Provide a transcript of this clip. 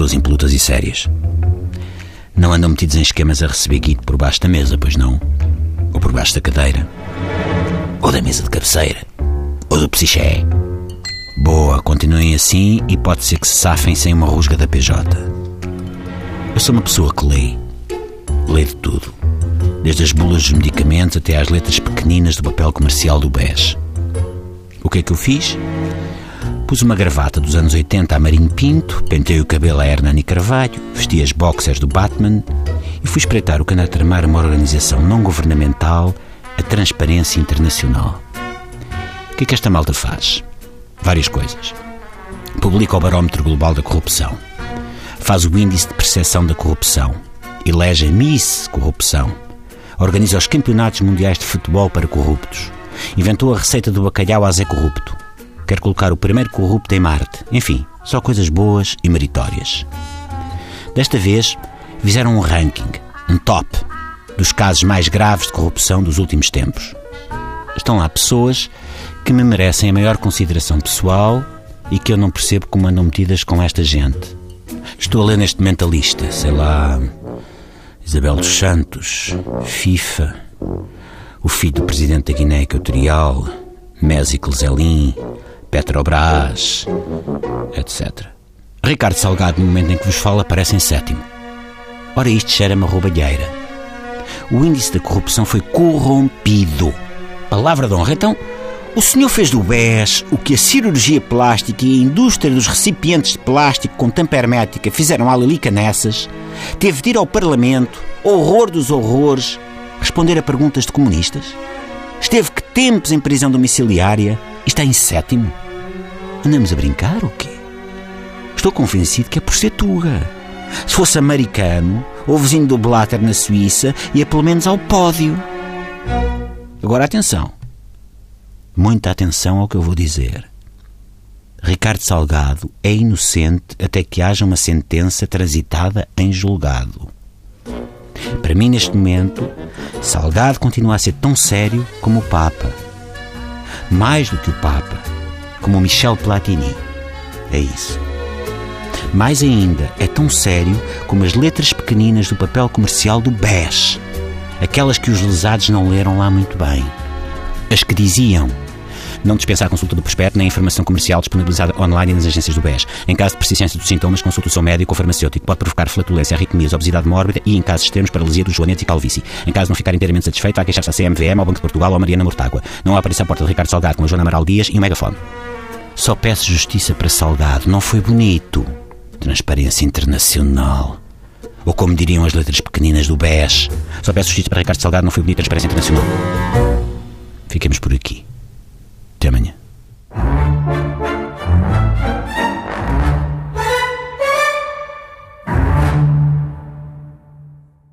pessoas impolutas e sérias. Não andam metidos em esquemas a receber guito por baixo da mesa, pois não? Ou por baixo da cadeira? Ou da mesa de cabeceira? Ou do psiché? Boa, continuem assim e pode ser que se safem sem uma rusga da PJ. Eu sou uma pessoa que lê. Lê de tudo. Desde as bulas dos medicamentos até às letras pequeninas do papel comercial do BES. O que é que eu fiz? Pus uma gravata dos anos 80 a Marinho Pinto, pentei o cabelo a Hernani Carvalho, vesti as boxers do Batman e fui espreitar o que anda a tramar uma organização não governamental, a Transparência Internacional. O que é que esta malta faz? Várias coisas. Publica o Barómetro Global da Corrupção. Faz o Índice de Percepção da Corrupção. Elege a Miss Corrupção. Organiza os Campeonatos Mundiais de Futebol para Corruptos. Inventou a receita do bacalhau a Zé Corrupto. Quer colocar o primeiro corrupto em Marte. Enfim, só coisas boas e meritórias. Desta vez, fizeram um ranking, um top, dos casos mais graves de corrupção dos últimos tempos. Estão lá pessoas que me merecem a maior consideração pessoal e que eu não percebo como andam metidas com esta gente. Estou a ler neste momento a lista, sei lá. Isabel dos Santos, FIFA, o filho do presidente da Guiné Equatorial, Mésico Zelin, Petrobras, etc. Ricardo Salgado, no momento em que vos falo, aparece em sétimo. Ora, isto cheira-me a roubalheira. O índice da corrupção foi corrompido. Palavra de honra. Então, o senhor fez do BES o que a cirurgia plástica e a indústria dos recipientes de plástico com tampa hermética fizeram à Lilica nessas, teve de ir ao Parlamento, horror dos horrores, responder a perguntas de comunistas? Esteve que tempos em prisão domiciliária está em sétimo? Andamos a brincar ou quê? Estou convencido que é por ser tuga. Se fosse americano, ou vizinho do Blatter na Suíça, ia pelo menos ao pódio. Agora atenção. Muita atenção ao que eu vou dizer. Ricardo Salgado é inocente até que haja uma sentença transitada em julgado. Para mim, neste momento, Salgado continua a ser tão sério como o Papa. Mais do que o Papa, como o Michel Platini. É isso. Mais ainda, é tão sério como as letras pequeninas do papel comercial do BES. Aquelas que os lesados não leram lá muito bem. As que diziam não dispensa a consulta do prospecto nem a informação comercial disponibilizada online nas agências do BES. Em caso de persistência dos sintomas, consulte o seu médico ou farmacêutico. Pode provocar flatulência, arritmias, obesidade mórbida e, em casos extremos, paralisia dos joanetes e calvície. Em caso de não ficar inteiramente satisfeito, há queixar-se à CMVM, ao Banco de Portugal ou à Mariana Mortágua. Não apareça à porta de Ricardo Salgado com a Joana Amaral Dias e um megafone. Só peço justiça para Salgado. Não foi bonito. Transparência internacional. Ou como diriam as letras pequeninas do BES. Só peço justiça para Ricardo Salgado. Não foi bonito. Transparência internacional. Fiquemos por aqui. Até amanhã.